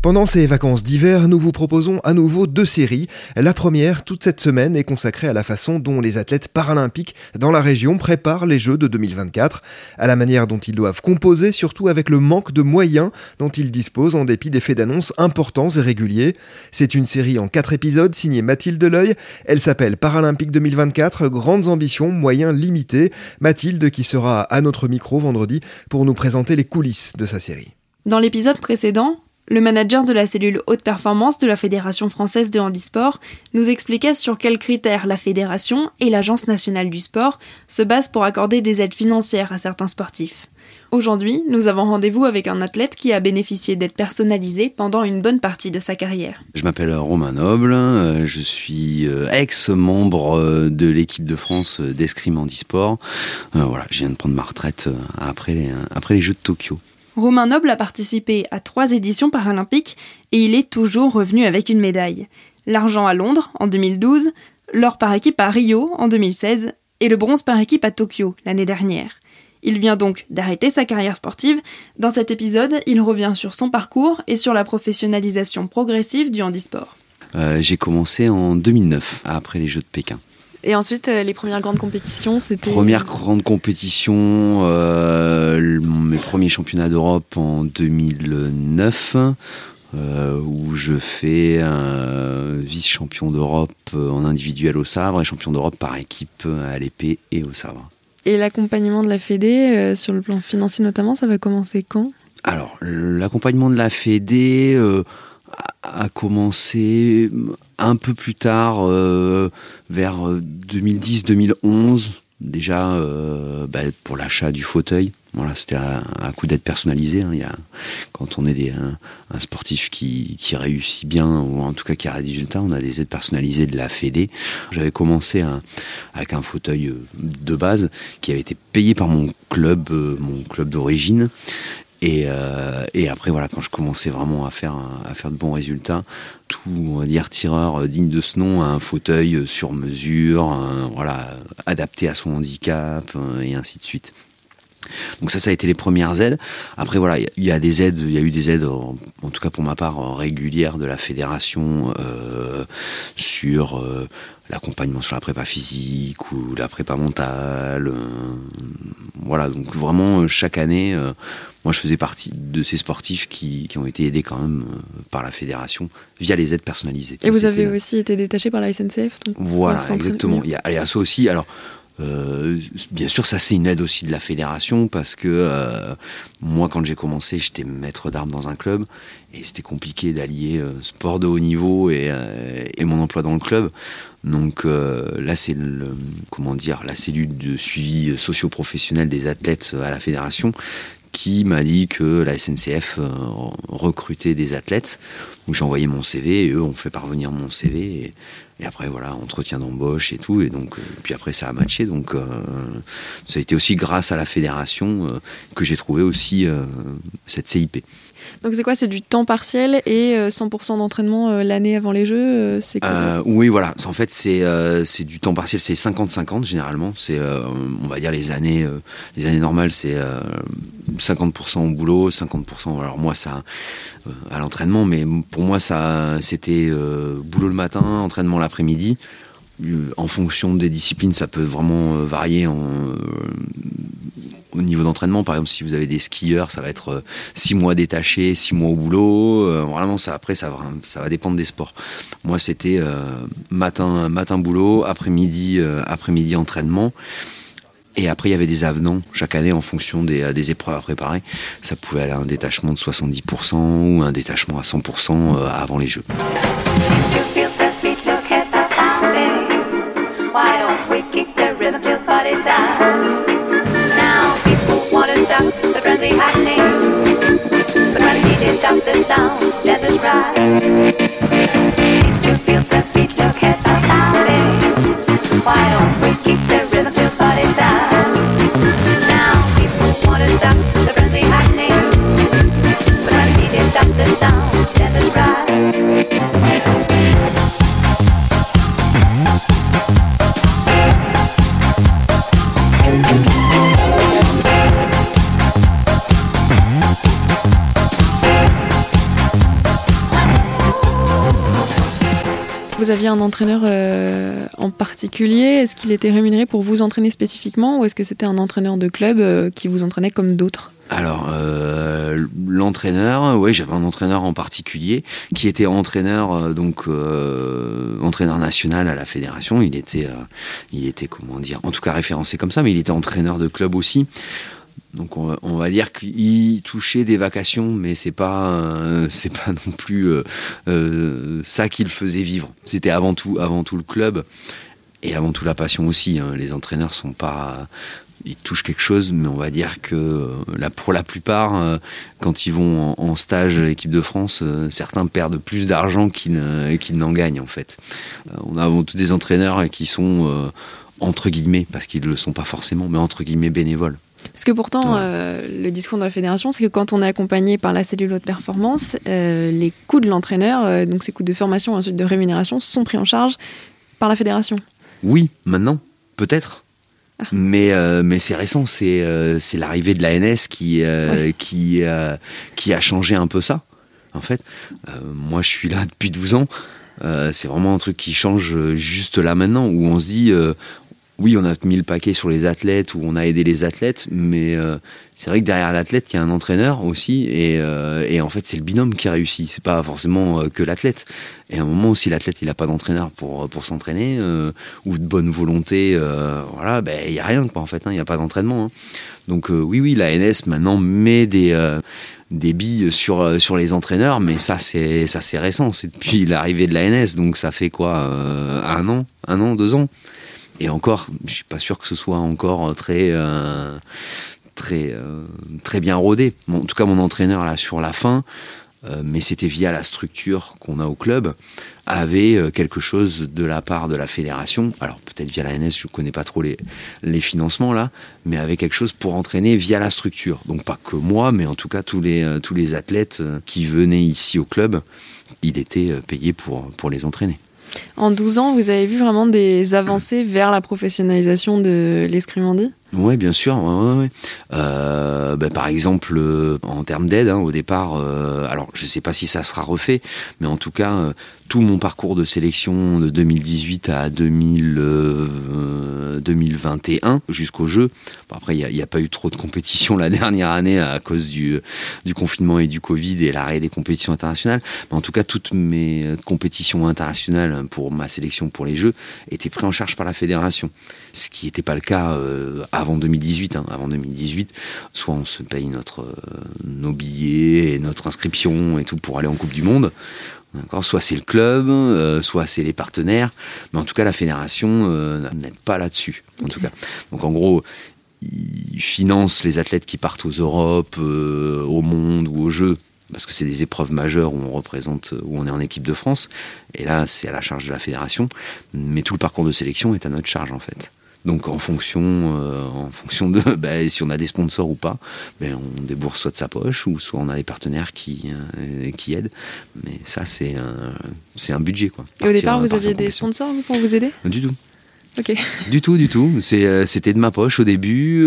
Pendant ces vacances d'hiver, nous vous proposons à nouveau deux séries. La première, toute cette semaine, est consacrée à la façon dont les athlètes paralympiques dans la région préparent les Jeux de 2024, à la manière dont ils doivent composer, surtout avec le manque de moyens dont ils disposent en dépit des faits d'annonce importants et réguliers. C'est une série en quatre épisodes signée Mathilde L'Oeil. Elle s'appelle Paralympique 2024, grandes ambitions, moyens limités. Mathilde qui sera à notre micro vendredi pour nous présenter les coulisses de sa série. Dans l'épisode précédent, le manager de la cellule haute performance de la Fédération française de handisport nous expliquait sur quels critères la fédération et l'Agence nationale du sport se basent pour accorder des aides financières à certains sportifs. Aujourd'hui, nous avons rendez-vous avec un athlète qui a bénéficié d'aides personnalisées pendant une bonne partie de sa carrière. Je m'appelle Romain Noble, euh, je suis euh, ex-membre euh, de l'équipe de France d'escrime handisport. Je viens de prendre ma retraite après, après les Jeux de Tokyo. Romain Noble a participé à trois éditions paralympiques et il est toujours revenu avec une médaille. L'argent à Londres en 2012, l'or par équipe à Rio en 2016 et le bronze par équipe à Tokyo l'année dernière. Il vient donc d'arrêter sa carrière sportive. Dans cet épisode, il revient sur son parcours et sur la professionnalisation progressive du handisport. Euh, j'ai commencé en 2009, après les Jeux de Pékin. Et ensuite, euh, les premières grandes compétitions, c'était... Première grande compétition, euh, mes premiers championnats d'Europe en 2009, euh, où je fais vice-champion d'Europe en individuel au sabre et champion d'Europe par équipe à l'épée et au sabre. Et l'accompagnement de la Fédé, sur le plan financier notamment, ça va commencer quand? Alors, l'accompagnement de la Fédé a commencé un peu plus tard, euh, vers 2010-2011, euh, déjà euh, bah, pour l'achat du fauteuil. Voilà, c'était un, coup d'aide personnalisé. Hein. Il y a, quand on est des, un, sportif qui, qui, réussit bien, ou en tout cas qui a des résultats, on a des aides personnalisées de la Fédé. J'avais commencé avec un fauteuil de base qui avait été payé par mon club, mon club d'origine. Et, euh, et, après, voilà, quand je commençais vraiment à faire, à faire de bons résultats, tout, on va dire, tireur euh, digne de ce nom, un fauteuil euh, sur mesure, voilà, adapté à son handicap, et ainsi de suite. Donc ça, ça a été les premières aides. Après, voilà, il y, a des aides, il y a eu des aides, en, tout cas pour ma part, régulières de la fédération euh, sur l'accompagnement sur la prépa physique ou la prépa mentale. Voilà, donc vraiment chaque année, moi je faisais partie de ces sportifs qui, ont été aidés quand même euh, par la fédération via les aides personnalisées. Et vous avez aussi été détaché par la SNCF Voilà, exactement. Il y a, allez, à ça aussi. Alors, euh, bien sûr, ça c'est une aide aussi de la fédération parce que euh, moi, quand j'ai commencé, j'étais maître d'armes dans un club et c'était compliqué d'allier sport de haut niveau et, et, mon emploi dans le club. Donc là, c'est comment dire la cellule de suivi socio-professionnel des athlètes à la fédération qui m'a dit que la SNCF euh, recrutait des athlètes. Donc j'ai envoyé mon CV et eux ont fait parvenir mon CV. Après, voilà, entretien d'embauche et tout. Et donc, euh, puis après, ça a matché. Donc, euh, ça a été aussi grâce à la fédération que j'ai trouvé aussi cette CIP. Donc c'est quoi? C'est du temps partiel et 100% euh, d'entraînement euh, l'année avant les Jeux euh, C'est Oui, voilà. En fait, c'est du temps partiel. C'est 50-50 généralement. C'est on va dire les années les années normales, c'est 50% au boulot, 50%. Alors moi, ça à l'entraînement, mais pour moi, ça c'était boulot le matin, entraînement l'après-midi en fonction des disciplines, ça peut vraiment varier en, au niveau d'entraînement, par exemple, si vous avez des skieurs, ça va être 6 mois détachés, 6 mois au boulot. vraiment, ça, après, ça va, ça va dépendre des sports. Moi, c'était matin, matin boulot, après-midi, après-midi entraînement. Et après, il y avait des avenants chaque année en fonction des, des, épreuves à préparer. Ça pouvait aller à un détachement de 70% ou un détachement à 100% avant les Jeux. Vous aviez un entraîneur euh, en particulier Est-ce qu'il était rémunéré pour vous entraîner spécifiquement ou est-ce que c'était un entraîneur de club euh, qui vous entraînait comme d'autres? Alors euh, l'entraîneur, oui, j'avais un entraîneur en particulier qui était entraîneur donc entraîneur national à la fédération. Il était, il était comment dire, en tout cas référencé comme ça, mais il était entraîneur de club aussi. Donc on, va dire qu'il touchait des vacations, mais c'est pas euh, c'est pas non plus euh, euh, ça qu'il faisait vivre. C'était avant tout avant tout le club et avant tout la passion aussi. Hein. Les entraîneurs sont pas ils touchent quelque chose, mais on va dire que là, pour la plupart, quand ils vont en, stage à l'équipe de France, certains perdent plus d'argent qu'ils n'en gagnent en fait. On a avant tout des entraîneurs qui sont entre guillemets, parce qu'ils ne le sont pas forcément, mais entre guillemets bénévoles. Parce que pourtant, euh, le discours de la fédération, c'est que quand on est accompagné par la cellule haute performance, euh, les coûts de l'entraîneur, euh, donc ses coûts de formation et ensuite de rémunération, sont pris en charge par la fédération. Oui, maintenant, peut-être. Ah. Mais, mais c'est récent, c'est l'arrivée de l'ANS qui, qui, qui a changé un peu ça. En fait, moi je suis là depuis 12 ans. c'est vraiment un truc qui change juste là maintenant, où on se dit oui, on a mis le paquet sur les athlètes ou on a aidé les athlètes, mais euh, c'est vrai que derrière l'athlète, il y a un entraîneur aussi, et, euh, en fait, c'est le binôme qui réussit. C'est pas forcément euh, que l'athlète. Et à un moment, si l'athlète il a pas d'entraîneur pour pour s'entraîner ou de bonne volonté, voilà, ben il y a rien quoi en fait. Il hein, n'y a pas d'entraînement. Hein. Donc oui, oui, la NS maintenant met des des billes sur sur les entraîneurs, mais ça c'est ça c'est récent. C'est depuis l'arrivée de la NS, donc ça fait quoi un an, un an, deux ans? Et encore, je suis pas sûr que ce soit encore très euh, très euh, très bien rodé. en tout cas, mon entraîneur là sur la fin, euh, mais c'était via la structure qu'on a au club, avait quelque chose de la part de la fédération. Alors peut-être via la NS, je connais pas trop les les financements là, mais avait quelque chose pour entraîner via la structure. Donc pas que moi, mais en tout cas tous les tous les athlètes qui venaient ici au club, il était payé pour pour les entraîner. En 12 ans, vous avez vu vraiment des avancées vers la professionnalisation de l'escrimandie oui, bien sûr. Euh, ben, par exemple, euh, en termes d'aide, hein, au départ, euh, alors je ne sais pas si ça sera refait, mais en tout cas, tout mon parcours de sélection de 2018 à 2021 jusqu'au jeu. après, il n'y a, pas eu trop de compétitions la dernière année à cause du, du confinement et du Covid et l'arrêt des compétitions internationales. Mais en tout cas, toutes mes compétitions internationales pour ma sélection pour les Jeux étaient prises en charge par la fédération, ce qui n'était pas le cas avant 2018. Hein. avant 2018, soit on se paye notre, euh, nos billets et notre inscription et tout pour aller en Coupe du Monde. Soit c'est le club, euh, soit c'est les partenaires, mais en tout cas la fédération euh, n'aide pas là-dessus. En tout cas, donc en gros, ils financent les athlètes qui partent aux Europes, au monde ou aux Jeux parce que c'est des épreuves majeures où on représente, où on est en équipe de France, et là c'est à la charge de la fédération, mais tout le parcours de sélection est à notre charge en fait. Donc en fonction, euh, en fonction de bah, si on a des sponsors ou pas, ben, on débourse soit de sa poche ou soit on a des partenaires qui, euh, qui aident. Mais ça, c'est un, c'est un budget. Quoi. Et au départ, vous aviez des sponsors pour vous aider? Du tout. Ok. Du tout, du tout. C'est, euh, c'était de ma poche au début,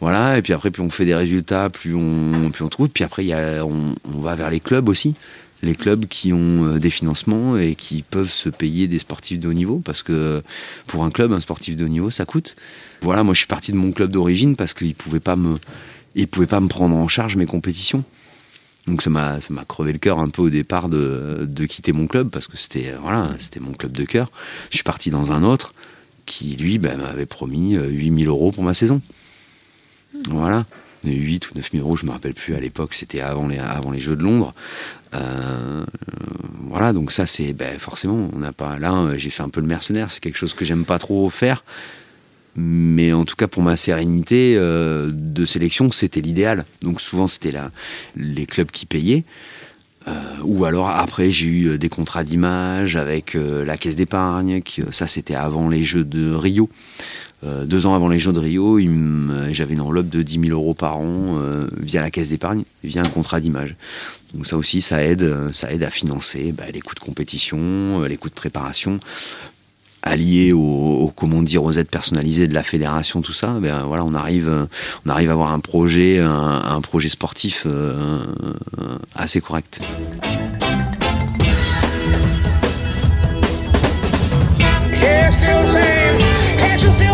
voilà. Et puis après, plus on fait des résultats, plus on, plus on trouve. Puis après, y a, on, on va vers les clubs aussi les clubs qui ont des financements et qui peuvent se payer des sportifs de haut niveau, parce que pour un club, un sportif de haut niveau, ça coûte. Voilà, moi je suis parti de mon club d'origine parce qu'ils pouvaient pas me, pas me prendre en charge mes compétitions. Donc ça m'a crevé le cœur un peu au départ de, de quitter mon club parce que c'était voilà c'était mon club de cœur. Je suis parti dans un autre qui lui ben, m'avait promis 8000 euros pour ma saison. Voilà. 8 ou 9 000 euros, je me rappelle plus à l'époque, c'était avant les, Jeux de Londres. Euh, voilà, donc ça c'est ben, forcément, on n'a pas là, j'ai fait un peu le mercenaire, c'est quelque chose que j'aime pas trop faire, mais en tout cas pour ma sérénité euh, de sélection, c'était l'idéal. Donc souvent c'était les clubs qui payaient. Euh, ou alors après j'ai eu des contrats d'image avec la caisse d'épargne, ça c'était avant les Jeux de Rio. Euh, deux ans avant les Jeux de Rio, j'avais une enveloppe de 10 000 euros par an euh, via la caisse d'épargne, via un contrat d'image. Donc ça aussi, ça aide, ça aide à financer bah, les coûts de compétition, euh, les coûts de préparation, alliés aux, comment dire, aux aides personnalisées de la fédération, tout ça. Ben voilà, on arrive, on arrive à avoir un projet, un, projet sportif assez correct. Et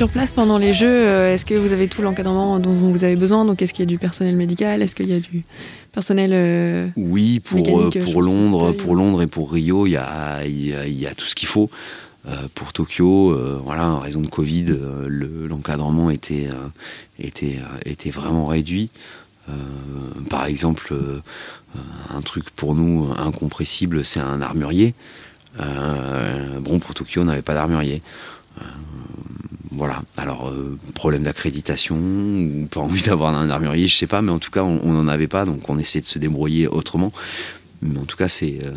sur place, pendant les Jeux, euh, est-ce que vous avez tout l'encadrement dont vous avez besoin? Donc, est-ce qu'il y a du personnel médical? Est-ce qu'il y a du personnel euh, Oui, pour, euh, pour Londres, pour Londres et pour Rio, il y a, il y a, tout ce qu'il faut. pour Tokyo, voilà, en raison de Covid, l'encadrement était, était, était vraiment réduit. par exemple, un truc pour nous incompressible, c'est un armurier. bon, pour Tokyo, on n'avait pas d'armurier. Voilà. Alors, euh, problème d'accréditation ou pas envie d'avoir un armurier, je sais pas, mais en tout cas, on n'en avait pas, donc on essaie de se débrouiller autrement. Mais en tout cas, c'est euh,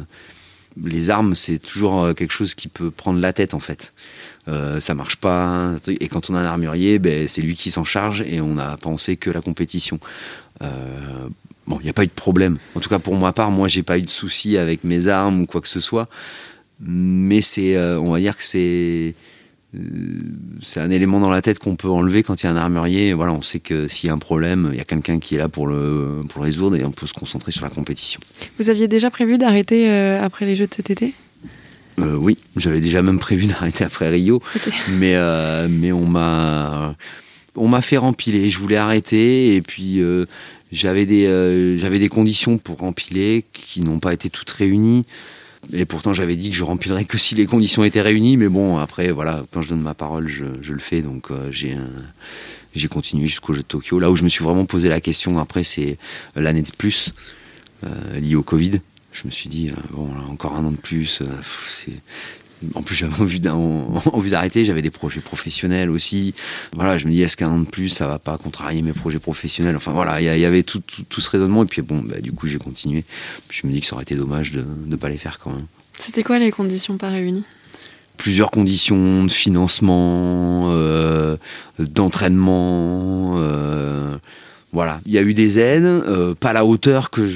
les armes, c'est toujours euh, quelque chose qui peut prendre la tête en fait. ça marche pas. Et quand on a un armurier, ben, c'est lui qui s'en charge et on a pensé que la compétition. bon, il n'y a pas eu de problème. En tout cas, pour ma part, moi, j'ai pas eu de soucis avec mes armes ou quoi que ce soit. Mais c'est, on va dire que c'est c'est un élément dans la tête qu'on peut enlever quand il y a un armurier. Voilà, on sait que s'il y a un problème, il y a quelqu'un qui est là pour le, pour le résoudre et on peut se concentrer sur la compétition. Vous aviez déjà prévu d'arrêter euh, après les Jeux de cet été? Euh, Oui, j'avais déjà même prévu d'arrêter après Rio, mais, mais on m'a on m'a fait rempiler. Je voulais arrêter et puis j'avais des j'avais des conditions pour rempiler qui n'ont pas été toutes réunies. Et pourtant, j'avais dit que je remplirais que si les conditions étaient réunies. Mais bon, après, voilà, quand je donne ma parole, je, le fais. Donc, euh, j'ai j'ai continué jusqu'au jeu de Tokyo. Là où je me suis vraiment posé la question, après, c'est l'année de plus euh, liée au Covid. Je me suis dit, euh, bon, encore un an de plus, en plus, j'avais envie d'arrêter. J'avais des projets professionnels aussi. Voilà, je me dis, est-ce qu'un an de plus, ça va pas contrarier mes projets professionnels? Enfin, voilà, il y, avait tout, ce raisonnement. Et puis, bon, bah, du coup, j'ai continué. je me dis que ça aurait été dommage de ne pas les faire quand même. C'était quoi les conditions pas réunies? Plusieurs conditions de financement, euh, d'entraînement. Euh, voilà, il y a eu des aides, euh, pas à la hauteur que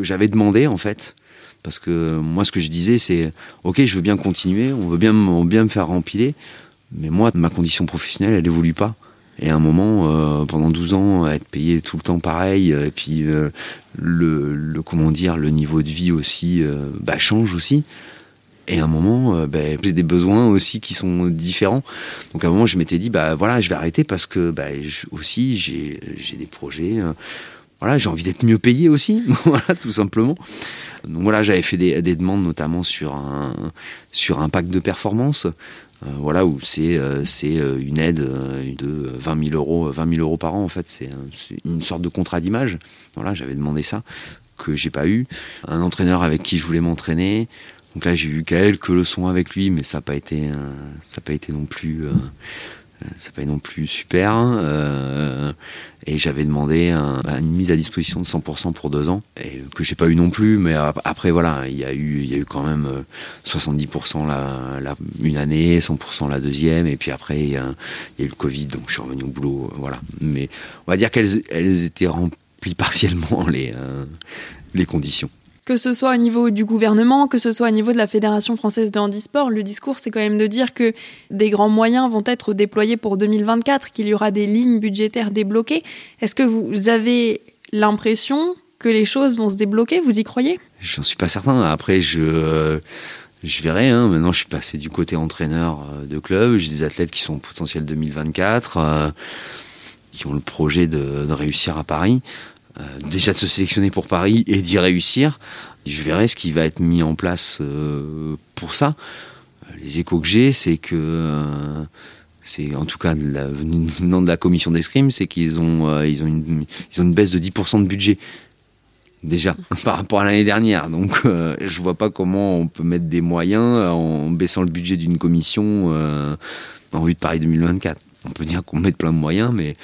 j'avais demandé en fait. Parce que moi, ce que je disais, c'est ok, je veux bien continuer, on veut bien, bien me faire rempiler, mais moi, ma condition professionnelle, elle évolue pas. Et à un moment, euh, pendant 12 ans, être payé tout le temps pareil, et puis euh, le, comment dire, le niveau de vie aussi euh, bah, change aussi. Et à un moment, bah, j'ai des besoins aussi qui sont différents. Donc à un moment, je m'étais dit, bah voilà, je vais arrêter parce que bah, aussi j'ai des projets voilà, j'ai envie d'être mieux payé aussi, voilà, tout simplement. Donc voilà, j'avais fait des, demandes notamment sur un sur un pack de performance, euh, voilà où c'est euh, euh, une aide de 20 000 euros 20 000 euros par an en fait, c'est une sorte de contrat d'image. Voilà, j'avais demandé ça que j'ai pas eu. Un entraîneur avec qui je voulais m'entraîner. Donc là, j'ai eu quelques leçons avec lui, mais ça n'a pas été ça n'a pas été non plus c'est pas non plus super. Euh, et j'avais demandé un- une mise à disposition de 100% pour deux ans, et que j'ai pas eu non plus. Mais ap- après, voilà, il y a eu, y a eu quand même euh, 70% la, la- une année, 100% la deuxième, et puis après, il y, a, eu le Covid, donc je suis revenu au boulot. euh, Voilà. Mais on va dire qu'elles elles étaient remplies partiellement les, euh, les conditions. Que ce soit au niveau du gouvernement, que ce soit au niveau de la Fédération française de handisport, le discours c'est quand même de dire que des grands moyens vont être déployés pour 2024, qu'il y aura des lignes budgétaires débloquées. Est-ce que vous avez l'impression que les choses vont se débloquer? Vous y croyez? J'en suis pas certain. Après, je, euh, je verrai. Hein. Maintenant, je suis passé du côté entraîneur euh, de club. J'ai des athlètes qui sont potentiels 2024, euh, qui ont le projet de, de réussir à Paris. Euh, déjà de se sélectionner pour Paris et d'y réussir. Je verrai ce qui va être mis en place euh, pour ça. Euh, Les échos que j'ai, c'est que euh, c'est en tout cas la, venant de la commission d'escrime, c'est qu'ils ont euh, ils ont une ils ont une baisse de 10% de budget déjà par rapport à l'année dernière. Donc euh, je vois pas comment on peut mettre des moyens en baissant le budget d'une commission euh, en vue de Paris 2024. On peut dire qu'on met plein de moyens, mais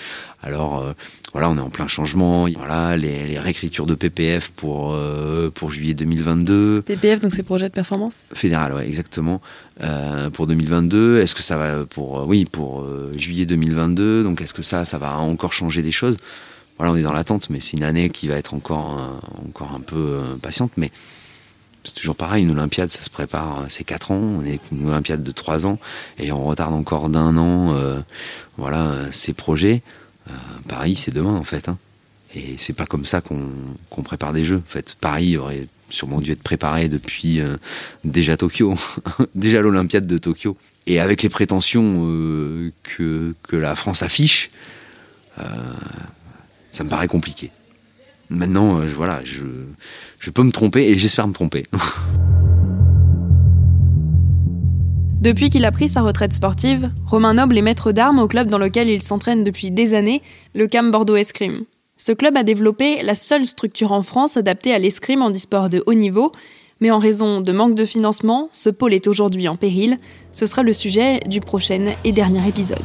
alors euh, voilà, on est en plein changement. Voilà, les, les réécritures de PPF pour euh, pour juillet 2022. PPF, donc c'est projet de performance? Fédéral, ouais, exactement. Euh, pour 2022, est-ce que ça va pour oui pour juillet 2022 Donc est-ce que ça ça va encore changer des choses? Voilà, on est dans l'attente, mais c'est une année qui va être encore un- encore un peu patiente, mais c'est toujours pareil. Une Olympiade, ça se prépare, euh, c'est 4 ans. On est une Olympiade de 3 ans et on retarde encore d'un an. euh, voilà, euh, ces projets. Paris, c'est demain en fait. hein. Et c'est pas comme ça qu'on prépare des jeux. En fait, Paris aurait sûrement dû être préparé depuis déjà Tokyo, déjà l'Olympiade de Tokyo. Et avec les prétentions que, la France affiche, ça me paraît compliqué. Maintenant, euh, je- voilà, je, je peux me tromper et j'espère me tromper. Depuis qu'il a pris sa retraite sportive, Romain Noble est maître d'armes au club dans lequel il s'entraîne depuis des années, le CAM Bordeaux Escrime. Ce club a développé la seule structure en France adaptée à l'escrime en e-sport de haut niveau, mais en raison de manque de financement, ce pôle est aujourd'hui en péril. Ce sera le sujet du prochain et dernier épisode.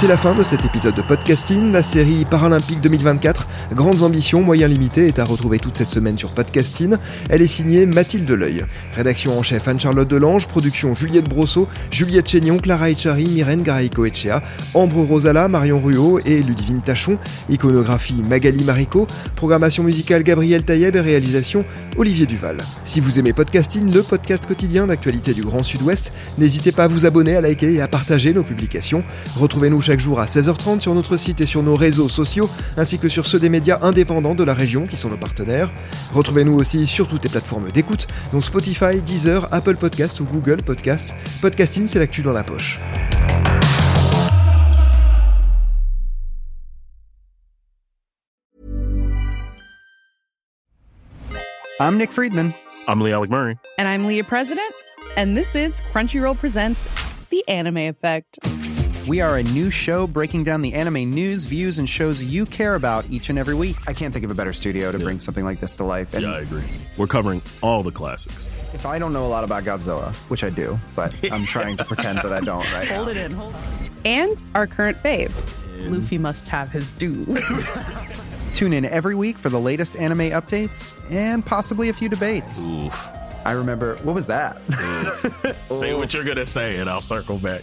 C'est la fin de cet épisode de podcasting. La série Paralympique 2024, Grandes ambitions, moyens limités, est à retrouver toute cette semaine sur podcasting. Elle est signée Mathilde Leuil. Rédaction en chef Anne-Charlotte Delange, production Juliette Brosseau, Juliette Chénion, Clara Echari, Myrène Garaïco-Echea, Ambre Rosala, Marion Ruot et Ludivine Tachon. Iconographie Magali Marico. Programmation musicale Gabriel Taïeb et réalisation Olivier Duval. Si vous aimez podcasting, le podcast quotidien d'actualité du Grand Sud-Ouest, n'hésitez pas à vous abonner, à liker et à partager nos publications. Retrouvez-nous chaque jour à 16h30 sur notre site et sur nos réseaux sociaux, ainsi que sur ceux des médias indépendants de la région qui sont nos partenaires. Retrouvez-nous aussi sur toutes les plateformes d'écoute, dont Spotify, Deezer, Apple Podcast ou Google Podcast. Podcasting, c'est l'actu dans la poche. I'm Nick Friedman. I'm Lee Alec Murray. And I'm Leah President, and this is Crunchyroll Presents The Anime Effect. We are a new show breaking down the anime news, views, and shows you care about each and every week. I can't think of a better studio to bring something like this to life. And Yeah, I agree. We're covering all the classics. if I don't know a lot about Godzilla, which I do, but I'm trying to pretend that I don't right Hold now. it in, hold it. And our current faves. Luffy must have his due. Tune in every week for the latest anime updates and possibly a few debates. Oof. I remember, what was that? Say what you're gonna say, and I'll circle back.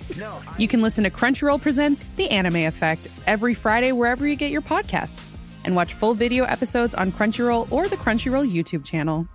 you can listen to Crunchyroll Presents The Anime Effect every Friday wherever you get your podcasts. And watch full video episodes on Crunchyroll or the Crunchyroll YouTube channel.